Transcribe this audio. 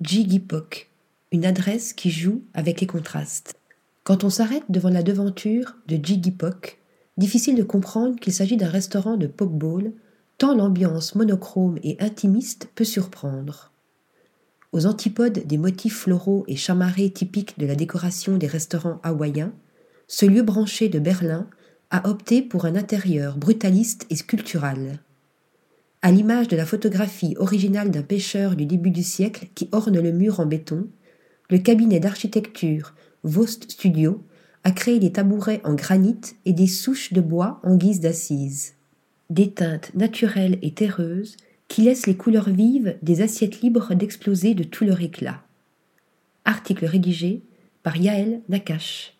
Jigipok, une adresse qui joue avec les contrastes. Quand on s'arrête devant la devanture de Jigipok, difficile de comprendre qu'il s'agit d'un restaurant de pokeball, tant l'ambiance monochrome et intimiste peut surprendre. Aux antipodes des motifs floraux et chamarrés typiques de la décoration des restaurants hawaïens, ce lieu branché de Berlin a opté pour un intérieur brutaliste et sculptural. À l'image de la photographie originale d'un pêcheur du début du siècle qui orne le mur en béton, le cabinet d'architecture Vost Studio a créé des tabourets en granit et des souches de bois en guise d'assises. Des teintes naturelles et terreuses qui laissent les couleurs vives des assiettes libres d'exploser de tout leur éclat. Article rédigé par Yaël Nakache.